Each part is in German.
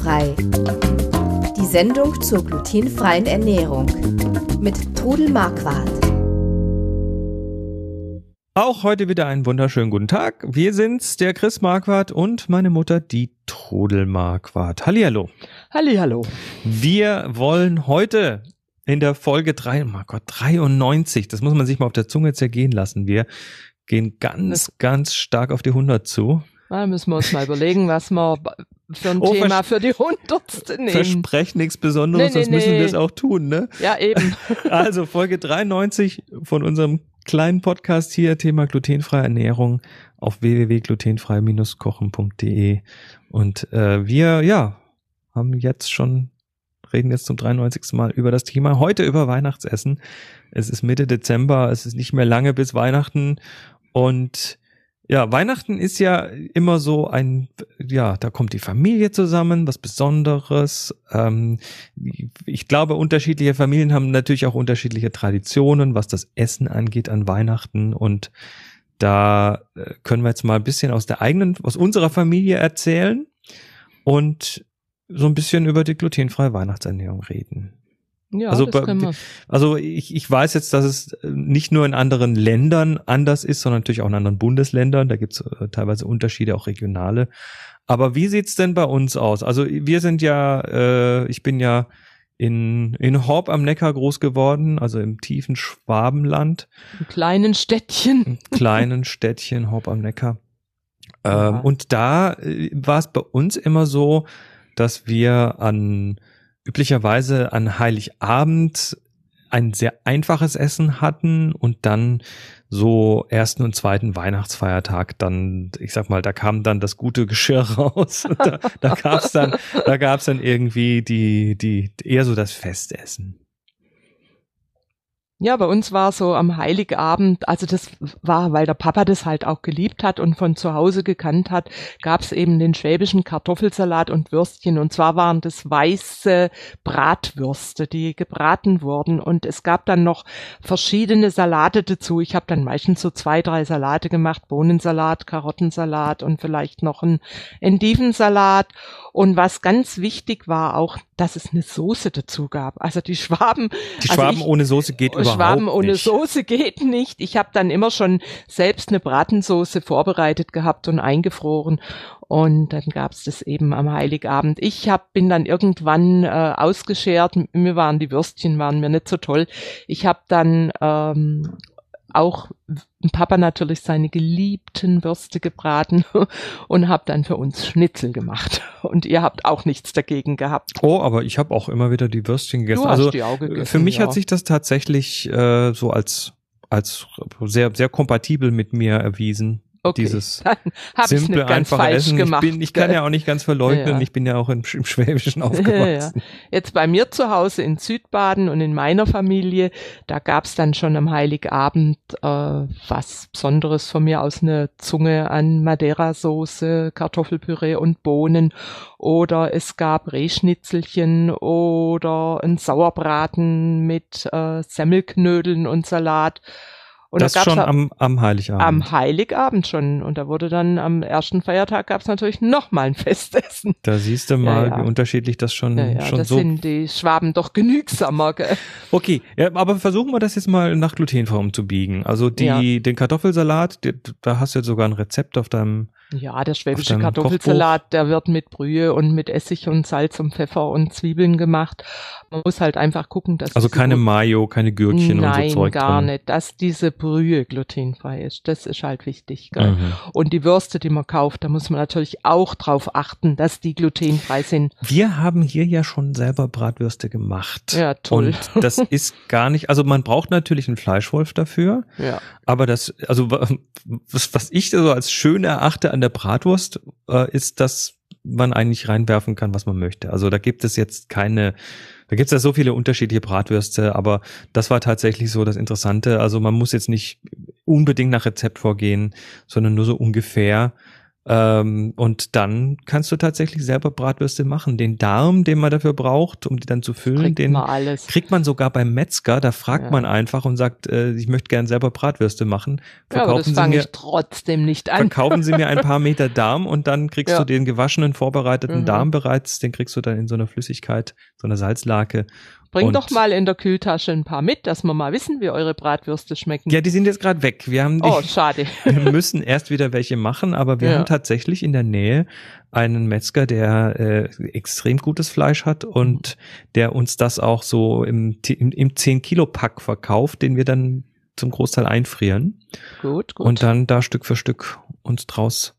Glutenfrei. Die Sendung zur glutenfreien Ernährung mit Trudel Marquardt. Auch heute wieder einen wunderschönen guten Tag. Wir sind's, der Chris Marquardt und meine Mutter, die Trudel Marquardt. Hallihallo. Hallihallo. Wir wollen heute in der Folge 3, oh mein Gott, 93, das muss man sich mal auf der Zunge zergehen lassen. Wir gehen ganz, ganz stark auf die 100 zu. Da müssen wir uns mal überlegen, was wir für ein oh, Thema für die hundertste nehmen. Versprechen nichts Besonderes, nee, nee, sonst müssen wir es auch tun, ne? Ja, eben. Also Folge 93 von unserem kleinen Podcast hier, Thema glutenfreie Ernährung auf www.glutenfrei-kochen.de. Und äh, wir, ja, haben jetzt schon, reden jetzt zum 93. Mal über das Thema. Heute über Weihnachtsessen. Es ist Mitte Dezember, es ist nicht mehr lange bis Weihnachten und ja, Weihnachten ist ja immer so ein, ja, da kommt die Familie zusammen, was Besonderes. Ähm, ich glaube, unterschiedliche Familien haben natürlich auch unterschiedliche Traditionen, was das Essen angeht an Weihnachten. Und da äh, können wir jetzt mal ein bisschen aus der eigenen, aus unserer Familie erzählen und so ein bisschen über die glutenfreie Weihnachtsernährung reden. Ja, also, also ich, ich weiß jetzt, dass es nicht nur in anderen Ländern anders ist, sondern natürlich auch in anderen Bundesländern. Da gibt es äh, teilweise Unterschiede, auch regionale. Aber wie sieht's denn bei uns aus? Also wir sind ja, äh, ich bin ja in, in Horb am Neckar groß geworden, also im tiefen Schwabenland. Im kleinen Städtchen. Im kleinen Städtchen Horb am Neckar. Ähm, ja. Und da äh, war es bei uns immer so, dass wir an üblicherweise an Heiligabend ein sehr einfaches Essen hatten und dann so ersten und zweiten Weihnachtsfeiertag dann, ich sag mal, da kam dann das gute Geschirr raus. da, da gab's dann, da gab's dann irgendwie die, die, eher so das Festessen. Ja, bei uns war so am Heiligabend, also das war, weil der Papa das halt auch geliebt hat und von zu Hause gekannt hat, gab's eben den schwäbischen Kartoffelsalat und Würstchen. Und zwar waren das weiße Bratwürste, die gebraten wurden. Und es gab dann noch verschiedene Salate dazu. Ich habe dann meistens so zwei, drei Salate gemacht, Bohnensalat, Karottensalat und vielleicht noch ein Endivensalat. Und was ganz wichtig war auch, dass es eine Soße dazu gab. Also die Schwaben. Die Schwaben also ich, ohne Soße geht überhaupt Schwaben ohne nicht. Soße geht nicht. Ich habe dann immer schon selbst eine Bratensoße vorbereitet gehabt und eingefroren. Und dann gab's das eben am Heiligabend. Ich hab, bin dann irgendwann äh, ausgeschert. Mir waren die Würstchen waren mir nicht so toll. Ich habe dann ähm, auch Papa natürlich seine geliebten Würste gebraten und habe dann für uns Schnitzel gemacht. Und ihr habt auch nichts dagegen gehabt. Oh, aber ich habe auch immer wieder die Würstchen gegessen. Du hast also die auch gegessen, für mich ja. hat sich das tatsächlich äh, so als als sehr sehr kompatibel mit mir erwiesen. Okay, Dieses simple, einfache Essen. gemacht. Ich, bin, ich kann ja auch nicht ganz verleugnen, Ja, ja. ich bin ja auch im, im Schwäbischen Ja, aufgewachsen. Jetzt bei mir zu Hause in Südbaden und in meiner Familie, da gab's dann schon am Heiligabend äh, was Besonderes von mir aus, eine Zunge an Madeira-Soße, Kartoffelpüree und Bohnen. Oder es gab Rehschnitzelchen oder ein Sauerbraten mit äh, Semmelknödeln und Salat. Und das da schon am, am Heiligabend. am Heiligabend schon. Und da wurde dann am ersten Feiertag gab's natürlich noch mal ein Festessen. da siehst du mal, Ja, ja. wie unterschiedlich das schon, Ja, ja, schon das so. sind die Schwaben doch genügsamer. Gell? Okay, aber versuchen wir das jetzt mal nach glutenfrei umzubiegen. Also die, den Kartoffelsalat, die, da hast du jetzt sogar ein Rezept auf deinem Ja, der schwäbische Kartoffelsalat, der wird mit Brühe und mit Essig und Salz und Pfeffer und Zwiebeln gemacht. Man muss halt einfach gucken, dass Also keine Mayo, keine Gürkchen Nein, und so Zeug gar drin. nicht, dass diese Brühe glutenfrei ist. Das ist halt wichtig. Gell? Mhm. Und die Würste, die man kauft, da muss man natürlich auch drauf achten, dass die glutenfrei sind. Wir haben hier ja schon selber Bratwürste gemacht. Ja, toll. Und das ist gar nicht, also man braucht natürlich einen Fleischwolf dafür, Ja. aber das, also wa- was, was ich so als schön erachte an der Bratwurst, äh, ist, dass man eigentlich reinwerfen kann, was man möchte. Also da gibt es jetzt keine, da gibt es ja so viele unterschiedliche Bratwürste, aber das war tatsächlich so das Interessante. Also man muss jetzt nicht unbedingt nach Rezept vorgehen, sondern nur so ungefähr. Ähm, und dann kannst du tatsächlich selber Bratwürste machen. Den Darm, den man dafür braucht, um die dann zu füllen, Kriegt den man alles. kriegt man sogar beim Metzger. Da fragt Ja. man einfach und sagt, äh, ich möchte gern selber Bratwürste machen. Ja, aber das Verkaufen Sie fange mir, ich trotzdem nicht an. verkaufen Sie mir ein paar Meter Darm und dann kriegst Ja. du den gewaschenen, vorbereiteten Mhm. Darm bereits. Den kriegst du dann in so einer Flüssigkeit, so einer Salzlake. Bring und- doch mal in der Kühltasche ein paar mit, dass wir mal wissen, wie eure Bratwürste schmecken. Ja, die sind jetzt gerade weg. Wir haben die, oh, schade. wir müssen erst wieder welche machen, aber wir Ja. haben tatsächlich in der Nähe einen Metzger, der äh, extrem gutes Fleisch hat und der uns das auch so im, im, im 10-Kilo-Pack verkauft, den wir dann zum Großteil einfrieren Gut, gut. und dann da Stück für Stück uns draus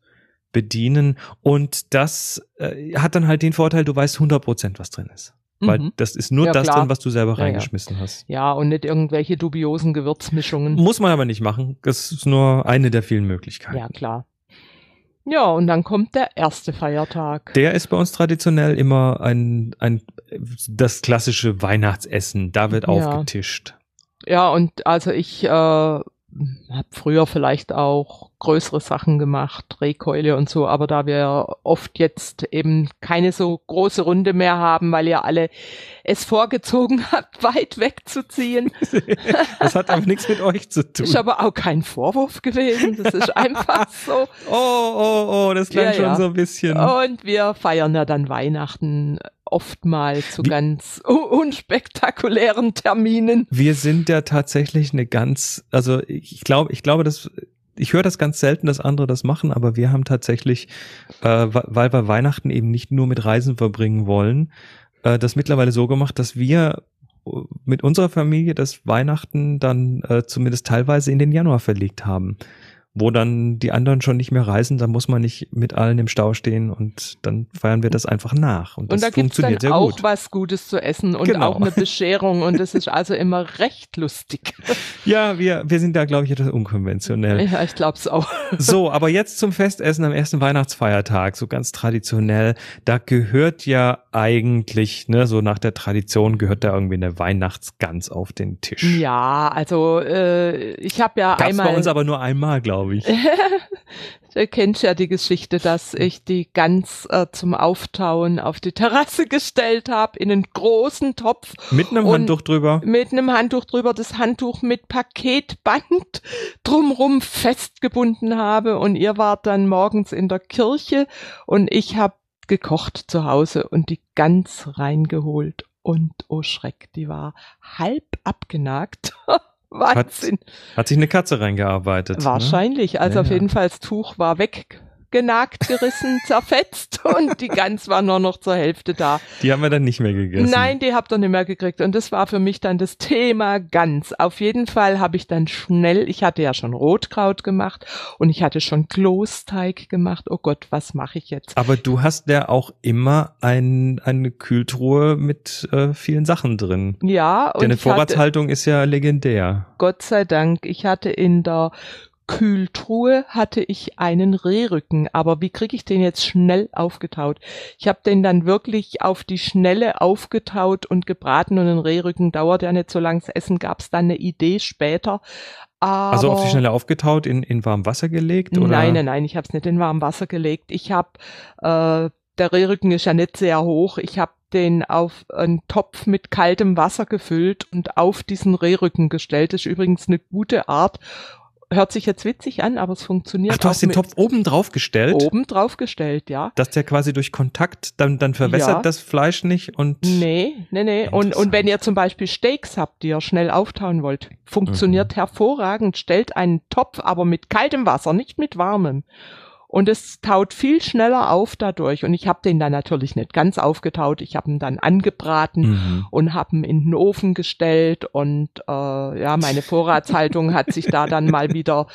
bedienen. Und das äh, hat dann halt den Vorteil, du weißt 100 Prozent, was drin ist. Weil Mhm. das ist nur Ja, das klar. drin, was du selber Ja, ja. reingeschmissen hast. Ja, und nicht irgendwelche dubiosen Gewürzmischungen. Muss man aber nicht machen. Das ist nur eine der vielen Möglichkeiten. Ja, klar. Ja, und dann kommt der erste Feiertag. Der ist bei uns traditionell immer ein, ein das klassische Weihnachtsessen. Da wird aufgetischt. Ja, und also ich äh, habe früher vielleicht auch größere Sachen gemacht, Drehkeule und so, aber da wir oft jetzt eben keine so große Runde mehr haben, weil ihr alle es vorgezogen habt, weit wegzuziehen, Das hat aber nichts mit euch zu tun. ist aber auch kein Vorwurf gewesen. Das ist einfach so. oh, oh, oh, das klang Ja, schon ja. so ein bisschen. Und wir feiern ja dann Weihnachten oftmals zu Wie- ganz unspektakulären Terminen. Wir sind ja tatsächlich eine ganz, also ich glaube, ich glaube, dass ich höre das ganz selten, dass andere das machen, aber wir haben tatsächlich, äh, weil wir Weihnachten eben nicht nur mit Reisen verbringen wollen, äh, das mittlerweile so gemacht, dass wir äh, mit unserer Familie das Weihnachten dann äh, zumindest teilweise in den Januar verlegt haben. Wo dann die anderen schon nicht mehr reisen, da muss man nicht mit allen im Stau stehen und dann feiern wir das einfach nach. Und das und da gibt's dann auch gut. was Gutes zu essen und Genau. auch eine Bescherung und das ist also immer recht lustig. Ja, wir, wir sind da, glaube ich, etwas unkonventionell. Ja, ich glaub's auch. So, aber jetzt zum Festessen am ersten Weihnachtsfeiertag, so ganz traditionell. Da gehört ja eigentlich, ne, so nach der Tradition gehört da irgendwie eine Weihnachtsgans auf den Tisch. Ja, also äh, ich habe ja Gab's einmal bei uns aber nur einmal, glaube ich. Du kennst ja die Geschichte, dass ich die Gans äh, zum Auftauen auf die Terrasse gestellt habe, in einen großen Topf Mit einem Handtuch drüber. mit einem Handtuch drüber, das Handtuch mit Paketband drumrum festgebunden habe und ihr wart dann morgens in der Kirche und ich habe gekocht zu Hause und die Gans reingeholt und oh Schreck, die war halb abgenagt. Wahnsinn. Hat sich eine Katze reingearbeitet. Ne? Wahrscheinlich. Also Ja, auf jeden Fall das Tuch war weggenagt, gerissen, zerfetzt und die Gans war nur noch zur Hälfte da. Die haben wir dann nicht mehr gegessen. Nein, die habt ihr nicht mehr gekriegt. Und das war für mich dann das Thema Gans. Auf jeden Fall habe ich dann schnell, ich hatte ja schon Rotkraut gemacht und ich hatte schon Klosteig gemacht. Oh Gott, was mache ich jetzt? Aber du hast ja auch immer ein, eine Kühltruhe mit äh, vielen Sachen drin. Ja, und Deine ich hatte, Vorratshaltung ist ja legendär. Gott sei Dank, ich hatte in der Kühltruhe hatte ich einen Rehrücken, aber wie kriege ich den jetzt schnell aufgetaut? Ich habe den dann wirklich auf die Schnelle aufgetaut und gebraten und ein Rehrücken dauert ja nicht so lang. Das Essen gab es dann eine Idee später. Aber Also auf die Schnelle aufgetaut, in, in warm Wasser gelegt? Oder? Nein, nein, nein, ich habe es nicht in warmem Wasser gelegt. Ich habe, äh, der Rehrücken ist ja nicht sehr hoch. Ich habe den auf einen Topf mit kaltem Wasser gefüllt und auf diesen Rehrücken gestellt. Das ist übrigens eine gute Art. Hört sich jetzt witzig an, aber es funktioniert Ach, du hast den Topf oben drauf gestellt? oben drauf gestellt, ja. Dass der quasi durch Kontakt, dann, dann verwässert Ja. das Fleisch nicht und. Nee, nee, nee. Und, und wenn ihr zum Beispiel Steaks habt, die ihr schnell auftauen wollt, funktioniert hervorragend. Stellt einen Topf, aber mit kaltem Wasser, nicht mit warmem. Und es taut viel schneller auf dadurch. Und ich habe den dann natürlich nicht ganz aufgetaut. Ich habe ihn dann angebraten Mhm. und habe ihn in den Ofen gestellt. Und äh, ja, meine Vorratshaltung hat sich da dann mal wieder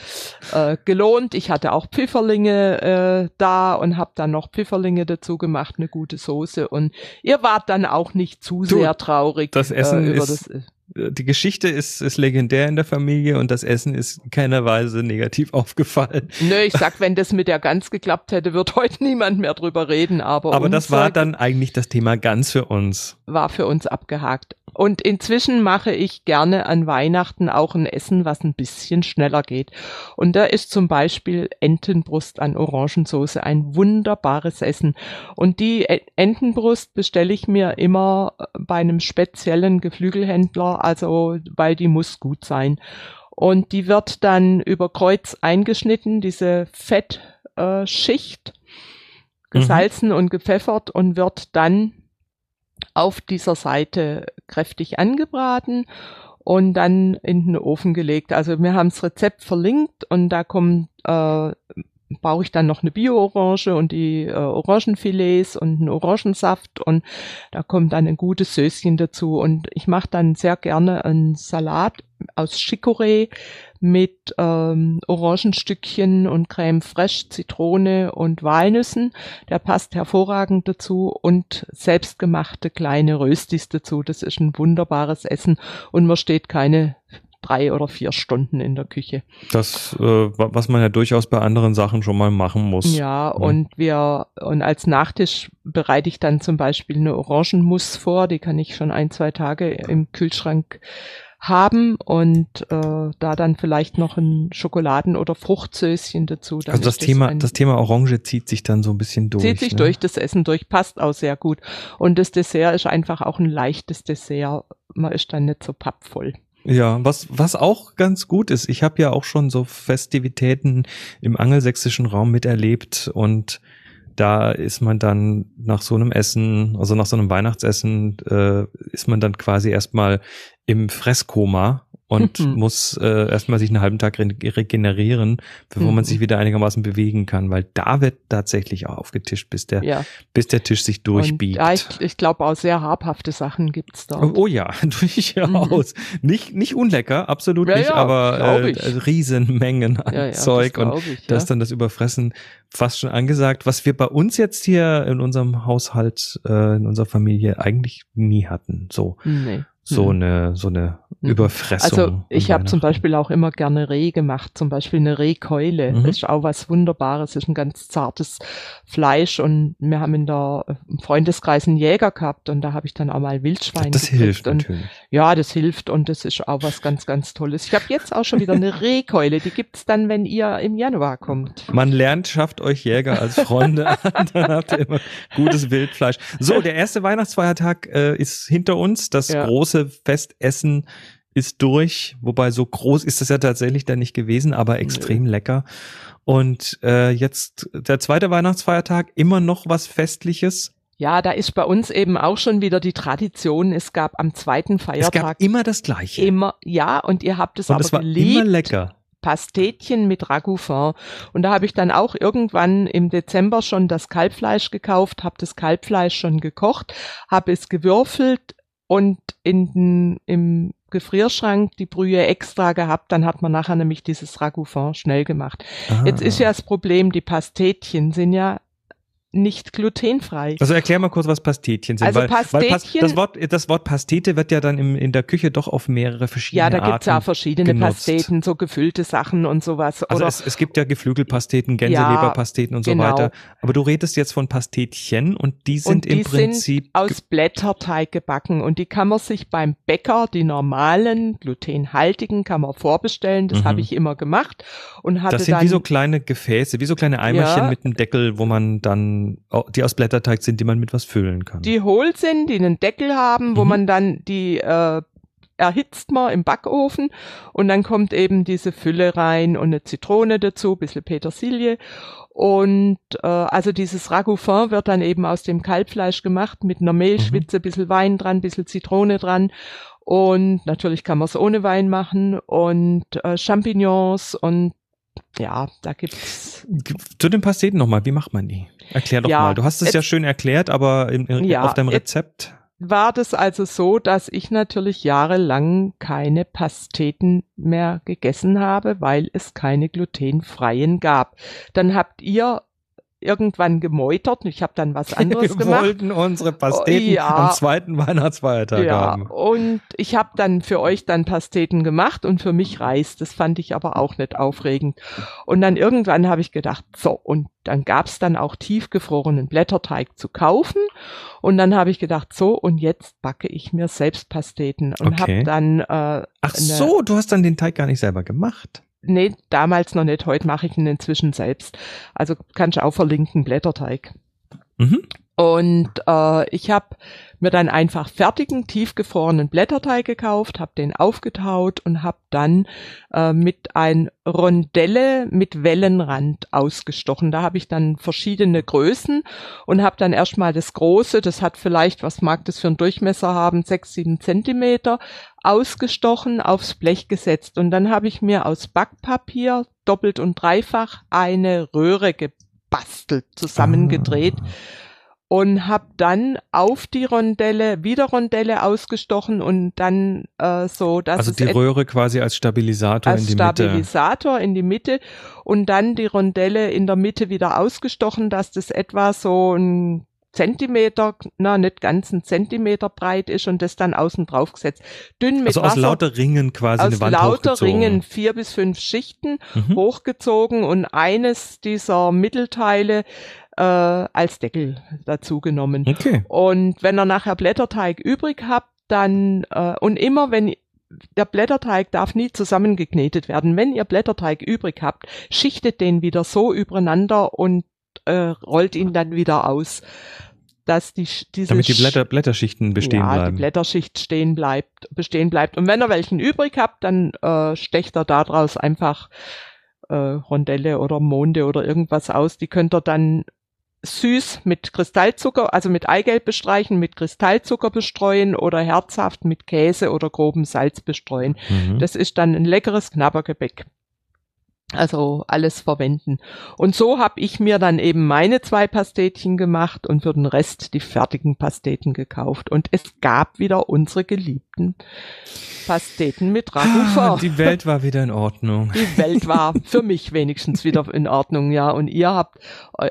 äh, gelohnt. Ich hatte auch Pfifferlinge äh, da und habe dann noch Pfifferlinge dazu gemacht, eine gute Soße. Und ihr wart dann auch nicht zu Du, sehr traurig das Essen äh, über ist- das. Die Geschichte ist, ist legendär in der Familie und das Essen ist in keiner Weise negativ aufgefallen. Nö, ich sag, wenn das mit der Gans geklappt hätte, wird heute niemand mehr drüber reden. Aber, Aber das war dann eigentlich das Thema ganz für uns. war für uns abgehakt. Und inzwischen mache ich gerne an Weihnachten auch ein Essen, was ein bisschen schneller geht. Und da ist zum Beispiel Entenbrust an Orangensauce ein wunderbares Essen. Und die Entenbrust bestelle ich mir immer bei einem speziellen Geflügelhändler, also weil die muss gut sein. Und die wird dann über Kreuz eingeschnitten, diese Fettschicht, äh, gesalzen mhm. und gepfeffert und wird dann auf dieser Seite kräftig angebraten und dann in den Ofen gelegt. Also wir haben das Rezept verlinkt und da kommt äh, brauche ich dann noch eine Bio-Orange und die äh, Orangenfilets und einen Orangensaft und da kommt dann ein gutes Söschen dazu und ich mache dann sehr gerne einen Salat aus Chicorée mit ähm, Orangenstückchen und Creme fraiche, Zitrone und Walnüssen. Der passt hervorragend dazu und selbstgemachte kleine Röstis dazu. Das ist ein wunderbares Essen und man steht keine drei oder vier Stunden in der Küche. Das, äh, was man ja durchaus bei anderen Sachen schon mal machen muss. Ja, mhm. und wir, und als Nachtisch bereite ich dann zum Beispiel eine Orangenmus vor, die kann ich schon ein, zwei Tage im Kühlschrank haben und äh, da dann vielleicht noch ein Schokoladen- oder Fruchtsöschen dazu. Also das Thema, das Thema Orange zieht sich dann so ein bisschen durch. Zieht sich ne? durch das Essen durch, passt auch sehr gut. Und das Dessert ist einfach auch ein leichtes Dessert. Man ist dann nicht so pappvoll. Ja, was, was auch ganz gut ist, ich habe ja auch schon so Festivitäten im angelsächsischen Raum miterlebt und da ist man dann nach so einem Essen, also nach so einem Weihnachtsessen, äh, ist man dann quasi erstmal im Fresskoma und mhm. muss äh, erstmal sich einen halben Tag re regenerieren, bevor mhm. man sich wieder einigermaßen bewegen kann, weil da wird tatsächlich auch aufgetischt, bis der, ja. bis der Tisch sich durchbiegt. Und, ja, ich, ich glaube auch sehr habhafte Sachen gibt's da. Oh, oh, ja, durchaus. Mhm. Nicht, nicht unlecker, absolut ja, nicht, aber äh, Riesenmengen an Zeug das und ich, das dann das Überfressen fast schon angesagt, was wir bei uns jetzt hier in unserem Haushalt, äh, in unserer Familie eigentlich nie hatten. So. Nee so mhm. eine so eine. Überfressung. Also ich habe zum Beispiel auch immer gerne Reh gemacht, zum Beispiel eine Rehkeule. Mhm. Das ist auch was Wunderbares, das ist ein ganz zartes Fleisch und wir haben in der im Freundeskreis einen Jäger gehabt und da habe ich dann auch mal Wildschwein. Das hilft und, natürlich. Ja, das hilft und das ist auch was ganz ganz Tolles. Ich habe jetzt auch schon wieder eine Rehkeule, die gibt's dann, wenn ihr im Januar kommt. Man lernt, schafft euch Jäger als Freunde an, dann habt ihr immer gutes Wildfleisch. So, der erste Weihnachtsfeiertag äh, ist hinter uns, das ja. große große Festessen ist durch, wobei so groß ist das ja tatsächlich dann nicht gewesen, aber extrem nee. lecker. Und äh, jetzt der zweite Weihnachtsfeiertag, immer noch was Festliches. Ja, da ist bei uns eben auch schon wieder die Tradition. Es gab am zweiten Feiertag. Es gab immer das Gleiche. Immer, ja, und ihr habt es und aber es war geliebt. immer lecker. Pastetchen mit Ragoufin. Und da habe ich dann auch irgendwann im Dezember schon das Kalbfleisch gekauft, habe das Kalbfleisch schon gekocht, habe es gewürfelt, und in den, im Gefrierschrank die Brühe extra gehabt, dann hat man nachher nämlich dieses Ragoufin schnell gemacht. Ah. Jetzt ist ja das Problem, die Pastetchen sind ja nicht glutenfrei. Also erklär mal kurz, was Pastetchen sind. Also weil, Pastetchen, weil das, Wort, das Wort Pastete wird ja dann im, in der Küche doch auf mehrere verschiedene Arten Ja, da gibt's ja verschiedene genutzt. Pasteten, so gefüllte Sachen und sowas. Also es, es gibt ja Geflügelpasteten, Gänseleberpasteten ja, und so genau. weiter. Aber du redest jetzt von Pastetchen und die sind und die im Prinzip sind aus Blätterteig gebacken und die kann man sich beim Bäcker, die normalen, glutenhaltigen, kann man vorbestellen. Das mhm. habe ich immer gemacht und hatte Das sind dann, wie so kleine Gefäße, wie so kleine Eimerchen ja, mit einem Deckel, wo man dann die aus Blätterteig sind, die man mit was füllen kann. Die hohl sind, die einen Deckel haben, wo mhm. man dann die äh, erhitzt man im Backofen und dann kommt eben diese Fülle rein und eine Zitrone dazu, bisschen Petersilie und äh, also dieses Ragoufin wird dann eben aus dem Kalbfleisch gemacht mit einer Mehlschwitze, mhm. bisschen Wein dran, bisschen Zitrone dran und natürlich kann man es ohne Wein machen und äh, Champignons und ja, da gibt's. Zu den Pasteten nochmal, wie macht man die? Erklär doch ja, mal. Du hast es ja schön erklärt, aber in, in, ja, auf deinem Rezept. War das also so, dass ich natürlich jahrelang keine Pasteten mehr gegessen habe, weil es keine glutenfreien gab. Dann habt ihr irgendwann gemeutert und ich habe dann was anderes Wir gemacht. Wir wollten unsere Pasteten ja, am zweiten Weihnachtsfeiertag ja, haben. Und ich habe dann für euch dann Pasteten gemacht und für mich Reis. Das fand ich aber auch nicht aufregend. Und dann irgendwann habe ich gedacht, so, und dann gab's dann auch tiefgefrorenen Blätterteig zu kaufen. Und dann habe ich gedacht, so, und jetzt backe ich mir selbst Pasteten. Und Okay. habe dann. Äh, Ach so, du hast dann den Teig gar nicht selber gemacht. Nee, damals noch nicht. Heute mache ich ihn inzwischen selbst. Also kannst du auch verlinken, Blätterteig. Mhm. Und äh, ich habe mir dann einfach fertigen, tiefgefrorenen Blätterteig gekauft, habe den aufgetaut und habe dann äh, mit ein Rondelle mit Wellenrand ausgestochen. Da habe ich dann verschiedene Größen und habe dann erstmal das große, das hat vielleicht, was mag das für einen Durchmesser haben, sechs, sieben Zentimeter, ausgestochen, aufs Blech gesetzt. Und dann habe ich mir aus Backpapier doppelt und dreifach eine Röhre gebastelt, zusammengedreht Ah. Und habe dann auf die Rondelle wieder Rondelle ausgestochen und dann äh, so, dass Also die Röhre quasi als Stabilisator in als die Mitte. Stabilisator in die Mitte und dann die Rondelle in der Mitte wieder ausgestochen, dass das etwa so ein Zentimeter, na nicht ganz ein Zentimeter breit ist und das dann außen drauf gesetzt. Dünn mit Also aus Wasser, lauter Ringen quasi aus eine Wand lauter hochgezogen. Ringen vier bis fünf Schichten Mhm. hochgezogen und eines dieser Mittelteile äh, als Deckel dazu genommen. Okay. Und wenn ihr nachher Blätterteig übrig habt, dann äh, und immer wenn der Blätterteig darf nie zusammengeknetet werden. Wenn ihr Blätterteig übrig habt, schichtet den wieder so übereinander und äh, rollt ihn dann wieder aus, dass die diese Damit die Blätter, Blätterschichten bestehen ja, bleiben. die Blätterschicht stehen bleibt, bestehen bleibt. Und wenn ihr welchen übrig habt, dann äh, stecht ihr daraus einfach äh, Rondelle oder Monde oder irgendwas aus. Die könnt ihr dann süß mit Kristallzucker, also mit Eigelb bestreichen, mit Kristallzucker bestreuen oder herzhaft mit Käse oder grobem Salz bestreuen. Mhm. Das ist dann ein leckeres Knabbergebäck. Also alles verwenden. Und so habe ich mir dann eben meine zwei Pastetchen gemacht und für den Rest die fertigen Pasteten gekauft. Und es gab wieder unsere geliebten Pasteten mit Ah, Ragout. die Welt war wieder in Ordnung. Die Welt war für mich wenigstens wieder in Ordnung, ja. Und ihr habt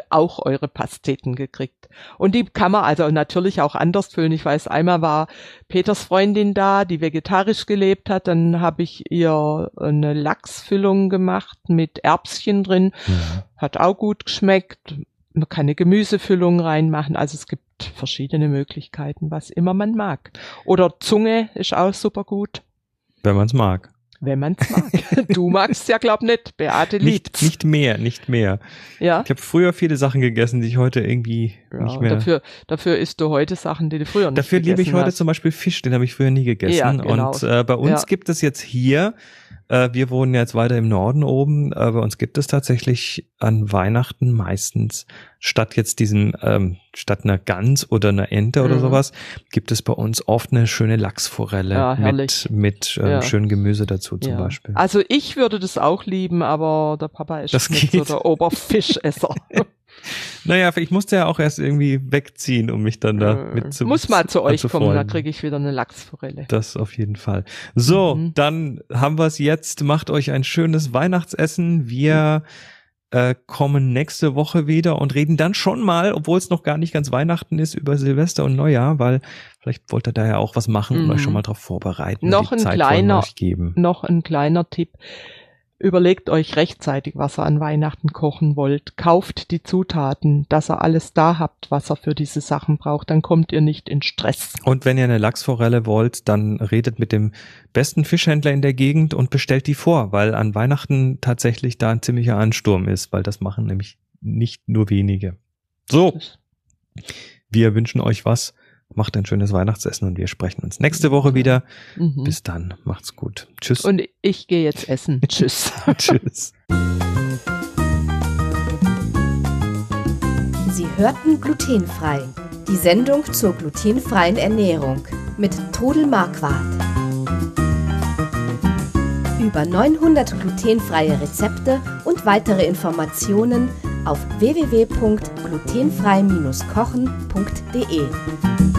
auch eure Pasteten gekriegt. Und die kann man also natürlich auch anders füllen. Ich weiß, einmal war Peters Freundin da, die vegetarisch gelebt hat. Dann habe ich ihr eine Lachsfüllung gemacht mit Erbschen drin. Mhm. Hat auch gut geschmeckt. Man kann eine Gemüsefüllung reinmachen. Also es gibt verschiedene Möglichkeiten, was immer man mag. Oder Zunge ist auch super gut. Wenn man es mag. Wenn man's mag. Du magst ja, glaub nicht. Beate Nicht, liebt's. nicht mehr, nicht mehr. ja. Ich habe früher viele Sachen gegessen, die ich heute irgendwie ja nicht mehr. dafür, dafür isst du heute Sachen, die du früher nicht Dafür liebe ich heute hast. zum Beispiel Fisch, den habe ich früher nie gegessen. Ja, genau. Und äh, bei uns Ja. gibt es jetzt hier, äh, wir wohnen jetzt weiter im Norden oben, äh, bei uns gibt es tatsächlich an Weihnachten meistens statt jetzt diesem, ähm, statt einer Gans oder einer Ente oder Mhm. sowas, gibt es bei uns oft eine schöne Lachsforelle Ja, mit, mit ähm, Ja. schönem Gemüse dazu zum ja. Beispiel. Also ich würde das auch lieben, aber der Papa ist Das nicht so geht. der Oberfischesser. Naja, ich musste ja auch erst irgendwie wegziehen, um mich dann da mit zu Muss mal zu euch kommen, da kriege ich wieder eine Lachsforelle. Das auf jeden Fall. So, Mhm. dann haben wir es jetzt. Macht euch ein schönes Weihnachtsessen. Wir äh, kommen nächste Woche wieder und reden dann schon mal, obwohl es noch gar nicht ganz Weihnachten ist, über Silvester und Neujahr, weil vielleicht wollt ihr da ja auch was machen und Mhm. euch schon mal drauf vorbereiten. Noch ein Zeit kleiner-. Noch ein kleiner Tipp. Überlegt euch rechtzeitig, was ihr an Weihnachten kochen wollt. Kauft die Zutaten, dass ihr alles da habt, was ihr für diese Sachen braucht. Dann kommt ihr nicht in Stress. Und wenn ihr eine Lachsforelle wollt, dann redet mit dem besten Fischhändler in der Gegend und bestellt die vor, weil an Weihnachten tatsächlich da ein ziemlicher Ansturm ist, weil das machen nämlich nicht nur wenige. So, wir wünschen euch was. Macht ein schönes Weihnachtsessen und wir sprechen uns nächste Woche wieder. Mhm. Bis dann. Macht's gut. Tschüss. Und ich gehe jetzt essen. Tschüss. Tschüss. Sie hörten glutenfrei. Die Sendung zur glutenfreien Ernährung mit Trudel Marquardt. Über 900 glutenfreie Rezepte und weitere Informationen auf www.glutenfrei-kochen.de.